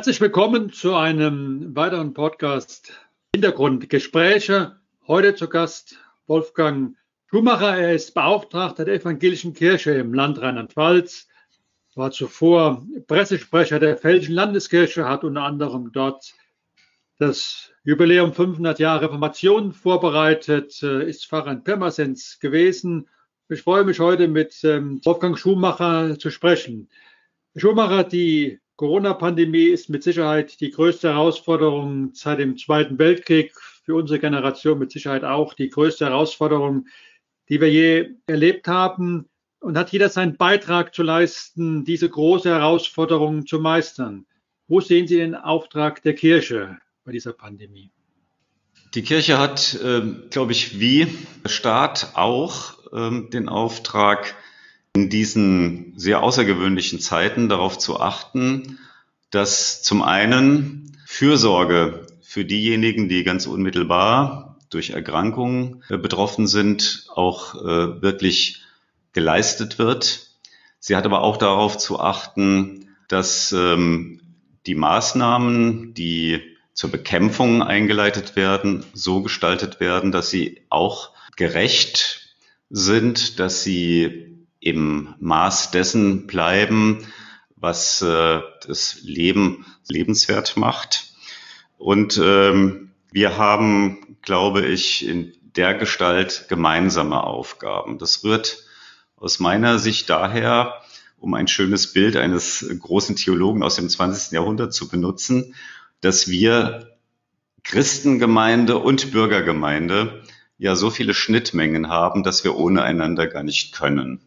Herzlich willkommen zu einem weiteren Podcast Hintergrundgespräche. Heute zu Gast Wolfgang Schumacher. Er ist Beauftragter der Evangelischen Kirche im Land Rheinland-Pfalz, war zuvor Pressesprecher der Pfälzischen Landeskirche, hat unter anderem dort das Jubiläum 500 Jahre Reformation vorbereitet, ist Pfarrer in Pirmasens gewesen. Ich freue mich heute mit ähm, Wolfgang Schumacher zu sprechen. Schumacher, die Corona-Pandemie ist mit Sicherheit die größte Herausforderung seit dem Zweiten Weltkrieg, für unsere Generation mit Sicherheit auch die größte Herausforderung, die wir je erlebt haben. Und hat jeder seinen Beitrag zu leisten, diese große Herausforderung zu meistern. Wo sehen Sie den Auftrag der Kirche bei dieser Pandemie? Die Kirche hat, äh, glaube ich, wie Staat auch äh, den Auftrag, in diesen sehr außergewöhnlichen Zeiten darauf zu achten, dass zum einen Fürsorge für diejenigen, die ganz unmittelbar durch Erkrankungen äh, betroffen sind, auch äh, wirklich geleistet wird. Sie hat aber auch darauf zu achten, dass ähm, die Maßnahmen, die zur Bekämpfung eingeleitet werden, so gestaltet werden, dass sie auch gerecht sind, dass sie im Maß dessen bleiben, was äh, das Leben lebenswert macht. Und ähm, wir haben, glaube ich, in der Gestalt gemeinsame Aufgaben. Das rührt aus meiner Sicht daher, um ein schönes Bild eines großen Theologen aus dem 20. Jahrhundert zu benutzen, dass wir Christengemeinde und Bürgergemeinde ja so viele Schnittmengen haben, dass wir ohne einander gar nicht können.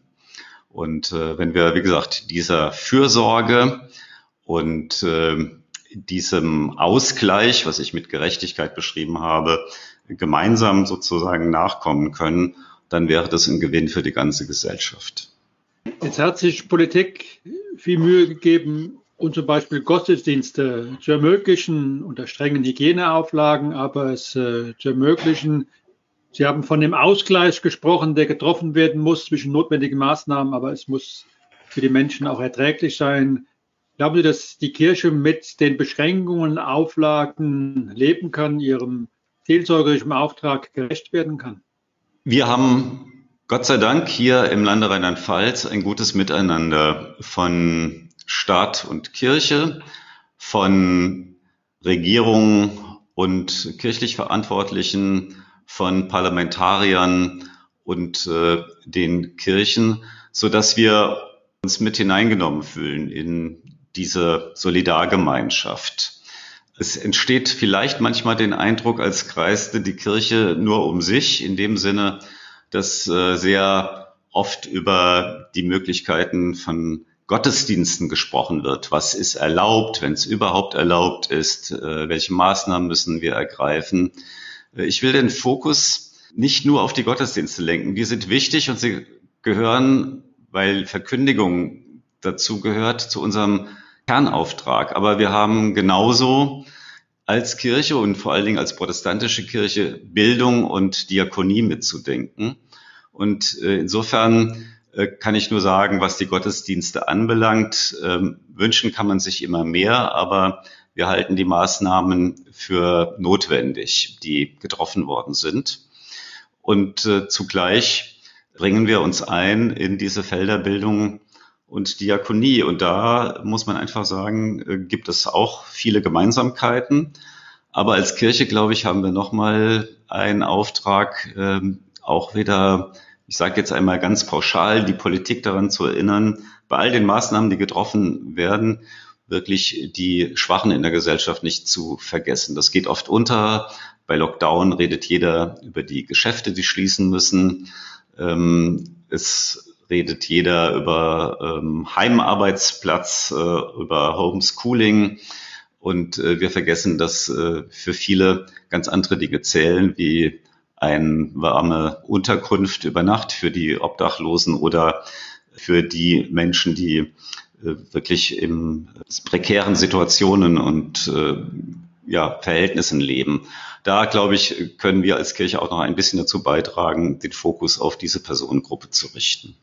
Und äh, wenn wir, wie gesagt, dieser Fürsorge und äh, diesem Ausgleich, was ich mit Gerechtigkeit beschrieben habe, gemeinsam sozusagen nachkommen können, dann wäre das ein Gewinn für die ganze Gesellschaft. Jetzt hat sich Politik viel Mühe gegeben, um zum Beispiel Gottesdienste zu ermöglichen, unter strengen Hygieneauflagen, aber es äh, zu ermöglichen, Sie haben von dem Ausgleich gesprochen, der getroffen werden muss zwischen notwendigen Maßnahmen, aber es muss für die Menschen auch erträglich sein. Glauben Sie, dass die Kirche mit den Beschränkungen, Auflagen leben kann, ihrem seelsorgerischen Auftrag gerecht werden kann? Wir haben Gott sei Dank hier im Lande Rheinland-Pfalz ein gutes Miteinander von Staat und Kirche, von Regierung und kirchlich Verantwortlichen, von Parlamentariern und äh, den Kirchen, so dass wir uns mit hineingenommen fühlen in diese Solidargemeinschaft. Es entsteht vielleicht manchmal den Eindruck, als kreiste die Kirche nur um sich, in dem Sinne, dass äh, sehr oft über die Möglichkeiten von Gottesdiensten gesprochen wird. Was ist erlaubt, wenn es überhaupt erlaubt ist? Äh, welche Maßnahmen müssen wir ergreifen? Ich will den Fokus nicht nur auf die Gottesdienste lenken. Die sind wichtig und sie gehören, weil Verkündigung dazu gehört, zu unserem Kernauftrag. Aber wir haben genauso als Kirche und vor allen Dingen als protestantische Kirche Bildung und Diakonie mitzudenken. Und äh, insofern äh, kann ich nur sagen, was die Gottesdienste anbelangt, ähm, wünschen kann man sich immer mehr, aber wir halten die Maßnahmen für notwendig, die getroffen worden sind. Und äh, zugleich bringen wir uns ein in diese Felderbildung und Diakonie. Und da muss man einfach sagen, äh, gibt es auch viele Gemeinsamkeiten. Aber als Kirche, glaube ich, haben wir nochmal einen Auftrag, ähm, auch wieder, ich sage jetzt einmal ganz pauschal, die Politik daran zu erinnern, bei all den Maßnahmen, die getroffen werden, wirklich die Schwachen in der Gesellschaft nicht zu vergessen. Das geht oft unter. Bei Lockdown redet jeder über die Geschäfte, die schließen müssen. Ähm, es redet jeder über ähm, Heimarbeitsplatz, äh, über Homeschooling. Und äh, wir vergessen, dass äh, für viele ganz andere Dinge zählen, wie eine warme Unterkunft über Nacht für die Obdachlosen oder für die Menschen, die wirklich in prekären Situationen und äh, ja, Verhältnissen leben. Da, glaube ich, können wir als Kirche auch noch ein bisschen dazu beitragen, den Fokus auf diese Personengruppe zu richten.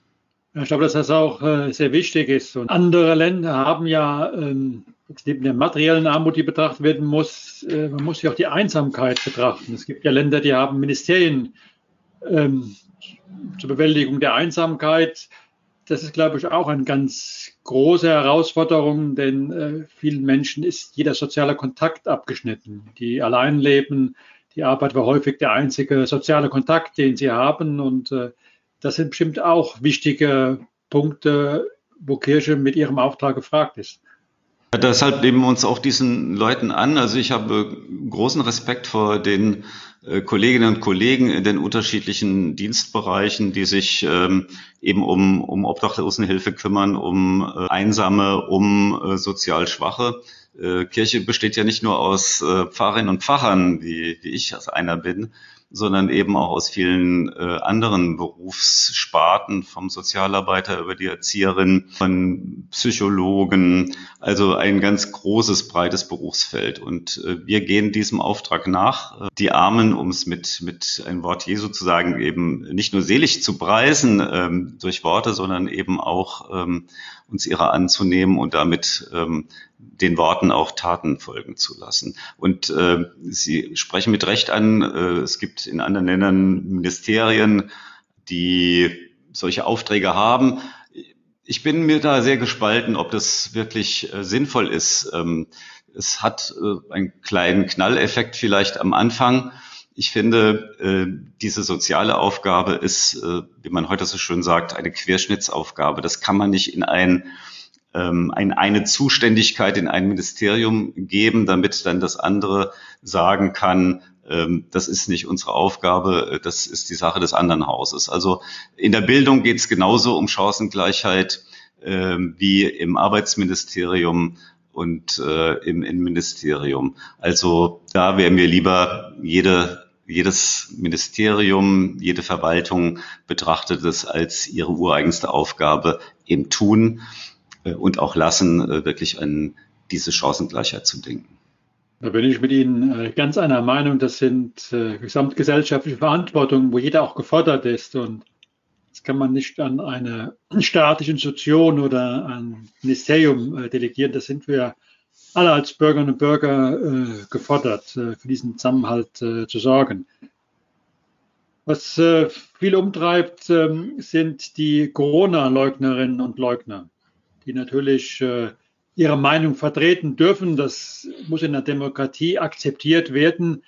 Ich glaube, dass das auch äh, sehr wichtig ist. Und andere Länder haben ja ähm, neben der materiellen Armut, die betrachtet werden muss, äh, man muss ja auch die Einsamkeit betrachten. Es gibt ja Länder, die haben Ministerien ähm, zur Bewältigung der Einsamkeit. Das ist, glaube ich, auch eine ganz große Herausforderung, denn äh, vielen Menschen ist jeder soziale Kontakt abgeschnitten. Die allein leben, die Arbeit war häufig der einzige soziale Kontakt, den sie haben. Und äh, das sind bestimmt auch wichtige Punkte, wo Kirche mit ihrem Auftrag gefragt ist. Deshalb nehmen wir uns auch diesen Leuten an. Also ich habe großen Respekt vor den Kolleginnen und Kollegen in den unterschiedlichen Dienstbereichen, die sich ähm, eben um, um Obdachlosenhilfe kümmern, um äh, Einsame, um äh, sozial Schwache. Äh, Kirche besteht ja nicht nur aus äh, Pfarrerinnen und Pfarrern, wie, wie ich als einer bin, sondern eben auch aus vielen äh, anderen Berufssparten, vom Sozialarbeiter über die Erzieherin, von Psychologen, also ein ganz großes, breites Berufsfeld. Und äh, wir gehen diesem Auftrag nach, äh, die Armen, um es mit, mit ein Wort Jesu zu sagen, eben nicht nur selig zu preisen ähm, durch Worte, sondern eben auch ähm, uns ihrer anzunehmen und damit ähm, den Worten auch Taten folgen zu lassen. Und äh, Sie sprechen mit Recht an, äh, es gibt in anderen Ländern Ministerien, die solche Aufträge haben. Ich bin mir da sehr gespalten, ob das wirklich äh, sinnvoll ist. Ähm, es hat äh, einen kleinen Knalleffekt vielleicht am Anfang. Ich finde, äh, diese soziale Aufgabe ist, äh, wie man heute so schön sagt, eine Querschnittsaufgabe. Das kann man nicht in ein ähm, ein, eine Zuständigkeit in ein Ministerium geben, damit dann das andere sagen kann, ähm, das ist nicht unsere Aufgabe, das ist die Sache des anderen Hauses. Also in der Bildung geht es genauso um Chancengleichheit ähm, wie im Arbeitsministerium und äh, im Innenministerium. Also da wäre mir lieber jede jedes Ministerium, jede Verwaltung betrachtet es als ihre ureigenste Aufgabe im Tun äh, und auch lassen, äh, wirklich an diese Chancengleichheit zu denken. Da bin ich mit Ihnen äh, ganz einer Meinung. Das sind gesamtgesellschaftliche Verantwortungen, wo jeder auch gefordert ist. Und das kann man nicht an eine staatliche Institution oder ein Ministerium delegieren. Das sind wir alle als Bürgerinnen und Bürger gefordert, für diesen Zusammenhalt zu sorgen. Was viel umtreibt, ähm, sind die Corona-Leugnerinnen und Leugner die natürlich äh, ihre Meinung vertreten dürfen. Das muss in der Demokratie akzeptiert werden.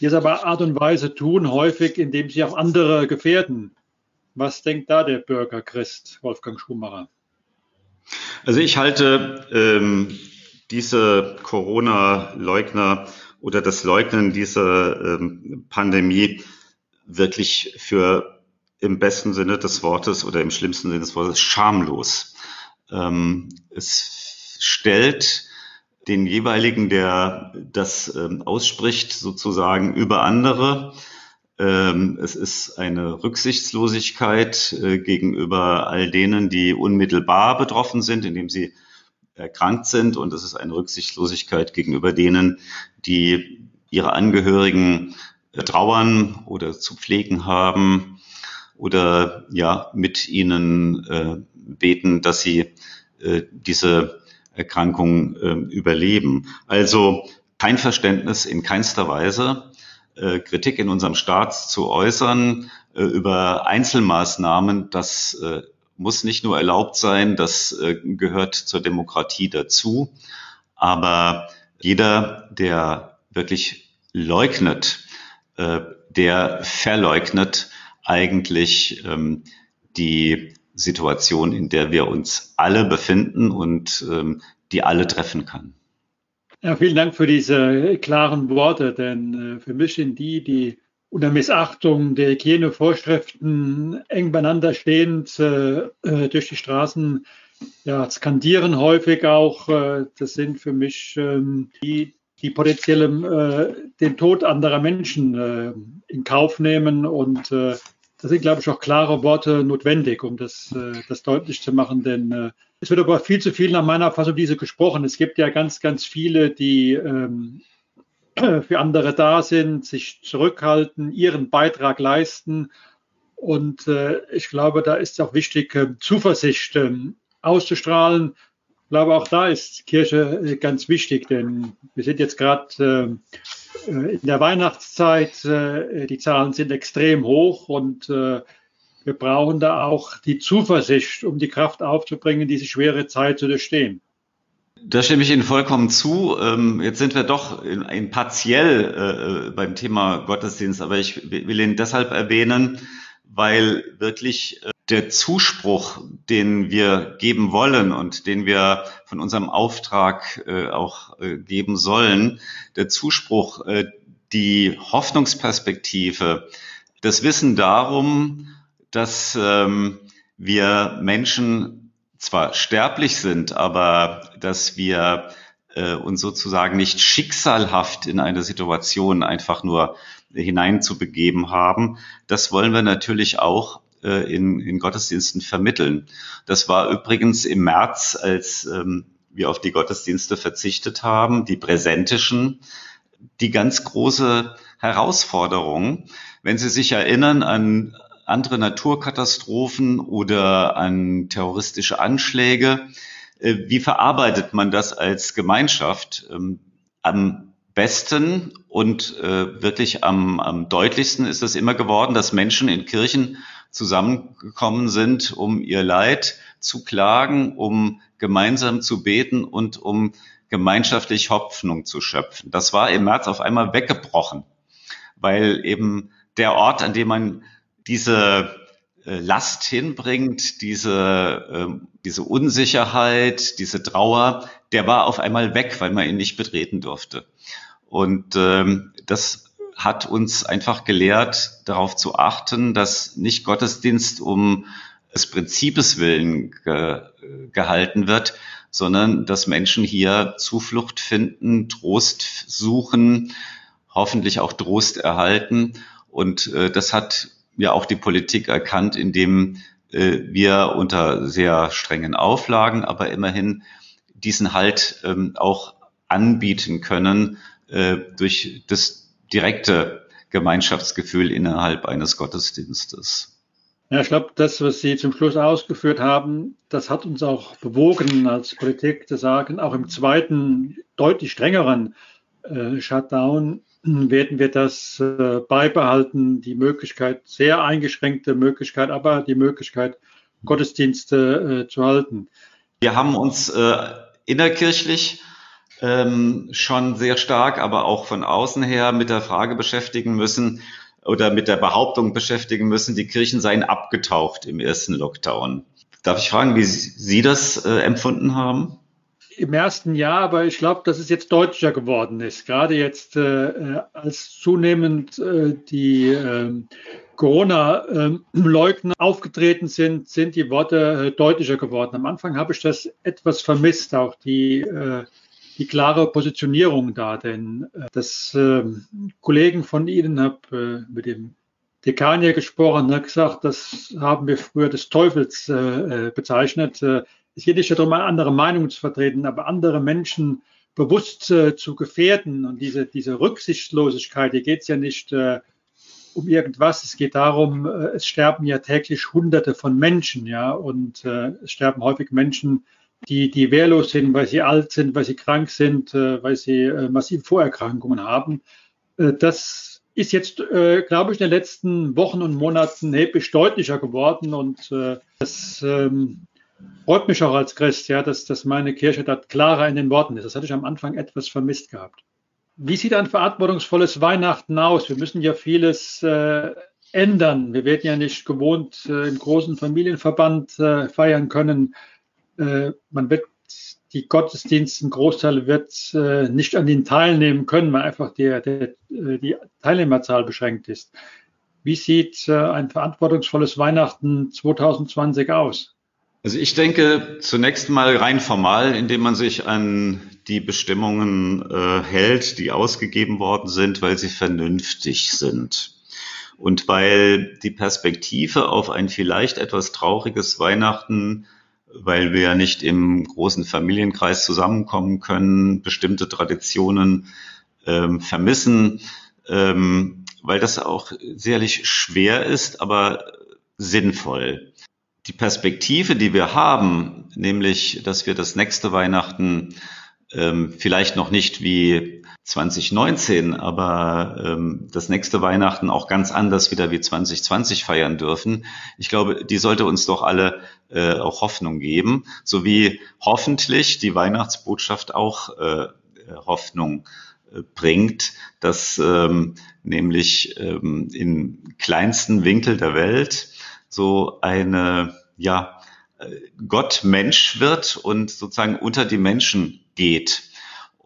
Die es aber Art und Weise tun, häufig, indem sie auch andere gefährden. Was denkt da der Bürger Christ, Wolfgang Schumacher? Also ich halte ähm, diese Corona-Leugner oder das Leugnen dieser ähm, Pandemie wirklich für im besten Sinne des Wortes oder im schlimmsten Sinne des Wortes schamlos. Ähm, es stellt den jeweiligen, der das ähm, ausspricht, sozusagen über andere. Ähm, es ist eine Rücksichtslosigkeit äh, gegenüber all denen, die unmittelbar betroffen sind, indem sie erkrankt sind. Und es ist eine Rücksichtslosigkeit gegenüber denen, die ihre Angehörigen äh, trauern oder zu pflegen haben oder ja mit ihnen äh, beten, dass sie äh, diese Erkrankung äh, überleben. Also kein Verständnis in keinster Weise, äh, Kritik in unserem Staat zu äußern äh, über Einzelmaßnahmen, das äh, muss nicht nur erlaubt sein, das äh, gehört zur Demokratie dazu. Aber jeder, der wirklich leugnet, der verleugnet eigentlich ähm, die Situation, in der wir uns alle befinden und ähm, die alle treffen kann. Ja, vielen Dank für diese klaren Worte, denn äh, für mich sind die, die unter Missachtung der Hygienevorschriften eng beieinander stehend äh, äh, durch die Straßen ja, skandieren häufig auch. Äh, das sind für mich ähm, die, die potenziell äh, den Tod anderer Menschen in Kauf nehmen und da sind, glaube ich, auch klare Worte notwendig, um das, äh, das deutlich zu machen, denn äh, es wird aber viel zu viel nach meiner Fassung diese gesprochen. Es gibt ja ganz, ganz viele, die ähm, für andere da sind, sich zurückhalten, ihren Beitrag leisten. Und äh, ich glaube, da ist auch wichtig, äh, Zuversicht äh, auszustrahlen. Ich glaube, auch da ist Kirche ganz wichtig, denn wir sind jetzt gerade äh, in der Weihnachtszeit. Äh, die Zahlen sind extrem hoch und äh, wir brauchen da auch die Zuversicht, um die Kraft aufzubringen, diese schwere Zeit zu durchstehen. Da stimme ich Ihnen vollkommen zu. Ähm, jetzt sind wir doch in, in partiell äh, beim Thema Gottesdienst, aber ich will ihn deshalb erwähnen, weil wirklich äh, der Zuspruch, den wir geben wollen und den wir von unserem Auftrag äh, auch geben sollen, der Zuspruch, die Hoffnungsperspektive, das Wissen darum, dass ähm, wir Menschen zwar sterblich sind, aber dass wir äh, uns sozusagen nicht schicksalhaft in eine Situation einfach nur hineinzubegeben haben, das wollen wir natürlich auch äh, in, in Gottesdiensten vermitteln. Das war übrigens im März, als ähm, wir auf die Gottesdienste verzichtet haben, die präsentischen, die ganz große Herausforderung. Wenn Sie sich erinnern an andere Naturkatastrophen oder an terroristische Anschläge. Äh, wie verarbeitet man das als Gemeinschaft? Ähm, am besten und äh, wirklich am, am deutlichsten ist es immer geworden, dass Menschen in Kirchen zusammengekommen sind, um ihr Leid zu klagen, um gemeinsam zu beten und um gemeinschaftlich Hoffnung zu schöpfen. Das war im März auf einmal weggebrochen, weil eben der Ort, an dem man diese äh, Last hinbringt, diese, ähm, diese Unsicherheit, diese Trauer, der war auf einmal weg, weil man ihn nicht betreten durfte. Und ähm, das hat uns einfach gelehrt, darauf zu achten, dass nicht Gottesdienst um des Prinzipes willen ge, gehalten wird, sondern dass Menschen hier Zuflucht finden, Trost suchen, hoffentlich auch Trost erhalten. Und äh, das hat ja auch die Politik erkannt, indem äh, wir unter sehr strengen Auflagen, aber immerhin diesen Halt ähm, auch anbieten können äh, durch das direkte Gemeinschaftsgefühl innerhalb eines Gottesdienstes. Ja, ich glaube, das, was Sie zum Schluss ausgeführt haben, das hat uns auch bewogen, als Politik zu sagen, auch im zweiten, deutlich strengeren äh, Shutdown werden wir das äh, beibehalten, die Möglichkeit, sehr eingeschränkte Möglichkeit, aber die Möglichkeit, Gottesdienste äh, zu halten. Wir haben uns äh, innerkirchlich ähm, schon sehr stark, aber auch von außen her mit der Frage beschäftigen müssen oder mit der Behauptung beschäftigen müssen, die Kirchen seien abgetaucht im ersten Lockdown. Darf ich fragen, wie Sie das äh, empfunden haben? im ersten Jahr, aber ich glaube, dass es jetzt deutlicher geworden ist. Gerade jetzt, äh, äh als zunehmend äh, die äh, Corona-Leugner aufgetreten sind, sind die Worte äh, deutlicher geworden. Am Anfang habe ich das etwas vermisst, auch die, äh, die klare Positionierung da, denn das ähm, Kollegen von Ihnen habe mit dem Dekan hier gesprochen, hat gesagt, das haben wir früher des Teufels bezeichnet es geht nicht darum, eine andere Meinung zu vertreten, aber andere Menschen bewusst äh, zu gefährden. Und diese, diese Rücksichtslosigkeit, hier geht es ja nicht äh, um irgendwas. Es geht darum, äh, es sterben ja täglich Hunderte von Menschen, ja, und äh, es sterben häufig Menschen, die, die wehrlos sind, weil sie alt sind, weil sie krank sind, äh, weil sie äh, massive Vorerkrankungen haben. Äh, das ist jetzt, glaube ich, in den letzten Wochen und Monaten erheblich deutlicher geworden und das ähm, freut mich auch als Christ, ja, dass, dass meine Kirche da klarer in den Worten ist. Das hatte ich am Anfang etwas vermisst gehabt. Wie sieht ein verantwortungsvolles Weihnachten aus? Wir müssen ja vieles äh, ändern. Wir werden ja nicht gewohnt äh, im großen Familienverband äh, feiern können. Äh, man wird die Gottesdienste, ein Großteil wird äh, nicht an den teilnehmen können, weil einfach die, die, äh, die Teilnehmerzahl beschränkt ist. Wie sieht ein verantwortungsvolles Weihnachten 2020 aus? Also ich denke zunächst mal rein formal, indem man sich an die Bestimmungen äh, hält, die ausgegeben worden sind, weil sie vernünftig sind. Und weil die Perspektive auf ein vielleicht etwas trauriges Weihnachten, weil wir nicht im großen Familienkreis zusammenkommen können, bestimmte Traditionen ähm, vermissen, ähm, weil das auch sicherlich schwer ist, aber sinnvoll. Die Perspektive, die wir haben, nämlich, dass wir das nächste Weihnachten ähm, vielleicht noch nicht wie 2019, aber ähm, das nächste Weihnachten auch ganz anders wieder wie 2020 feiern dürfen. Ich glaube, die sollte uns doch alle äh, auch Hoffnung geben, so wie hoffentlich die Weihnachtsbotschaft auch äh, Hoffnung äh, bringt, dass ähm, nämlich ähm, im kleinsten Winkel der Welt so eine ja äh, Gott Mensch wird und sozusagen unter die Menschen geht.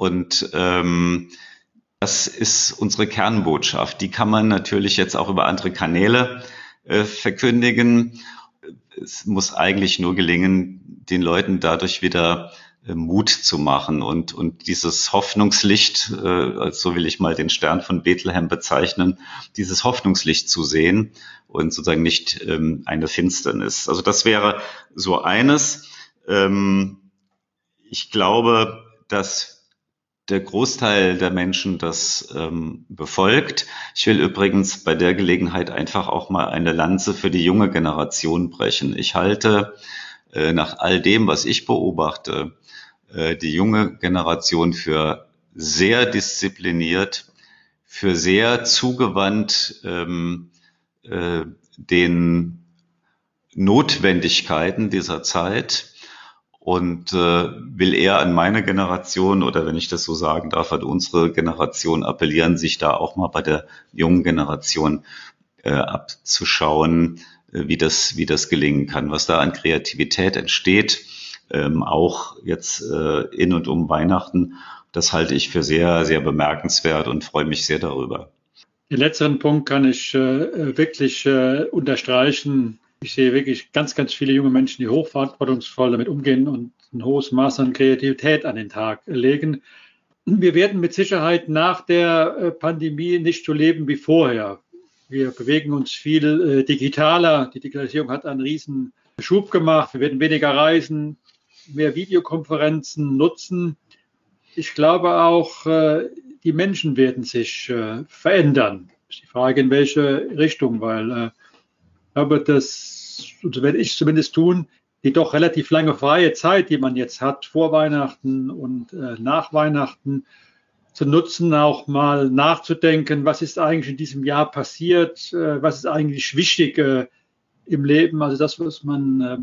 Und ähm, das ist unsere Kernbotschaft. Die kann man natürlich jetzt auch über andere Kanäle äh, verkündigen. Es muss eigentlich nur gelingen, den Leuten dadurch wieder äh, Mut zu machen und, und dieses Hoffnungslicht, äh, so will ich mal den Stern von Bethlehem bezeichnen, dieses Hoffnungslicht zu sehen und sozusagen nicht ähm, eine Finsternis. Also das wäre so eines. Ähm, ich glaube, dass der Großteil der Menschen das ähm, befolgt. Ich will übrigens bei der Gelegenheit einfach auch mal eine Lanze für die junge Generation brechen. Ich halte äh, nach all dem, was ich beobachte, äh, die junge Generation für sehr diszipliniert, für sehr zugewandt ähm, äh, den Notwendigkeiten dieser Zeit und äh, will eher an meine Generation oder wenn ich das so sagen darf, an unsere Generation appellieren, sich da auch mal bei der jungen Generation äh, abzuschauen, äh, wie das wie das gelingen kann, was da an Kreativität entsteht, ähm, auch jetzt äh, in und um Weihnachten. Das halte ich für sehr sehr bemerkenswert und freue mich sehr darüber. Den letzten Punkt kann ich äh, wirklich äh, unterstreichen. Ich sehe wirklich ganz, ganz viele junge Menschen, die hochverantwortungsvoll damit umgehen und ein hohes Maß an Kreativität an den Tag legen. Wir werden mit Sicherheit nach der äh, Pandemie nicht so leben wie vorher. Wir bewegen uns viel äh, digitaler. Die Digitalisierung hat einen riesen Schub gemacht. Wir werden weniger reisen, mehr Videokonferenzen nutzen. Ich glaube auch, äh, die Menschen werden sich verändern. Ist die Frage, in welche Richtung, weil aber das, so werde ich zumindest tun, die doch relativ lange freie Zeit, die man jetzt hat, vor Weihnachten und äh, nach Weihnachten, zu nutzen, auch mal nachzudenken, was ist eigentlich in diesem Jahr passiert, äh, was ist eigentlich wichtig äh, im Leben, also das, was man äh,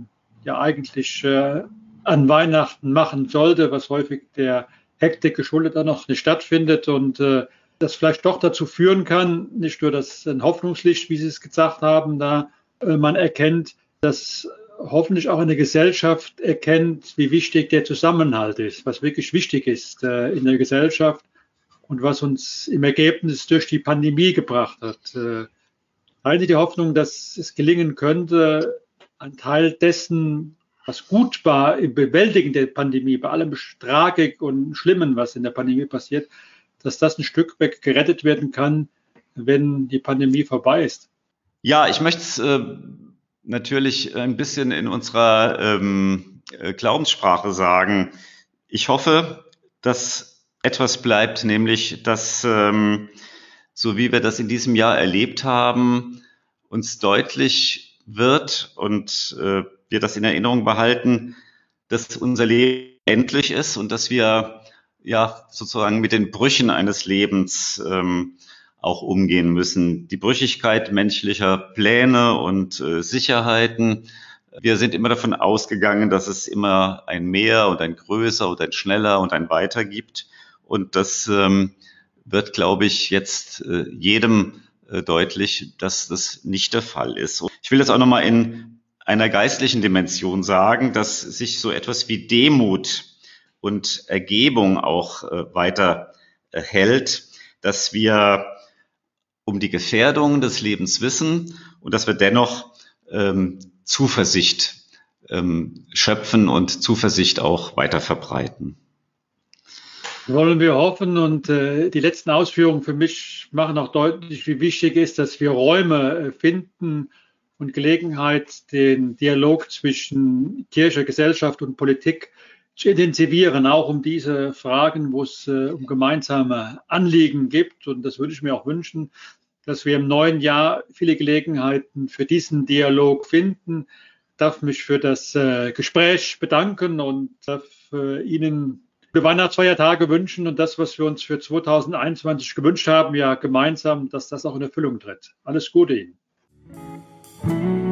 ja eigentlich äh, an Weihnachten machen sollte, was häufig der Hektik geschuldet dann noch nicht stattfindet und äh, das vielleicht doch dazu führen kann, nicht nur das ein Hoffnungslicht, wie Sie es gesagt haben, da man erkennt, dass hoffentlich auch eine Gesellschaft erkennt, wie wichtig der Zusammenhalt ist, was wirklich wichtig ist äh, in der Gesellschaft und was uns im Ergebnis durch die Pandemie gebracht hat. Äh, halte die Hoffnung, dass es gelingen könnte, ein Teil dessen, was gut war im Bewältigen der Pandemie, bei allem Tragik und Schlimmen, was in der Pandemie passiert, dass das ein Stück weg gerettet werden kann, wenn die Pandemie vorbei ist. Ja, ich möchte es äh, natürlich ein bisschen in unserer ähm, äh, Glaubenssprache sagen. Ich hoffe, dass etwas bleibt, nämlich dass, ähm, so wie wir das in diesem Jahr erlebt haben, uns deutlich wird und äh, wir das in Erinnerung behalten, dass unser Leben endlich ist und dass wir ja sozusagen mit den Brüchen eines Lebens ähm, auch umgehen müssen. Die Brüchigkeit menschlicher Pläne und äh, Sicherheiten. Wir sind immer davon ausgegangen, dass es immer ein Mehr und ein Größer und ein Schneller und ein Weiter gibt. Und das ähm, wird, glaube ich, jetzt äh, jedem äh, deutlich, dass das nicht der Fall ist. Ich will das auch nochmal in einer geistlichen Dimension sagen, dass sich so etwas wie Demut und Ergebung auch äh, weiter äh, hält, dass wir um die Gefährdungen des Lebens wissen und dass wir dennoch ähm, Zuversicht ähm, schöpfen und Zuversicht auch weiter verbreiten. Wollen wir hoffen und äh, die letzten Ausführungen für mich machen auch deutlich, wie wichtig ist, dass wir Räume äh, finden und Gelegenheit, den Dialog zwischen Kirche, Gesellschaft und Politik intensivieren, auch um diese Fragen, wo es äh, um gemeinsame Anliegen gibt. Und das würde ich mir auch wünschen, dass wir im neuen Jahr viele Gelegenheiten für diesen Dialog finden. darf mich für das äh, Gespräch bedanken und darf äh, Ihnen gute Weihnachtsfeiertage wünschen und das, was wir uns für 2021 gewünscht haben, ja gemeinsam, dass das auch in Erfüllung tritt. Alles Gute Ihnen.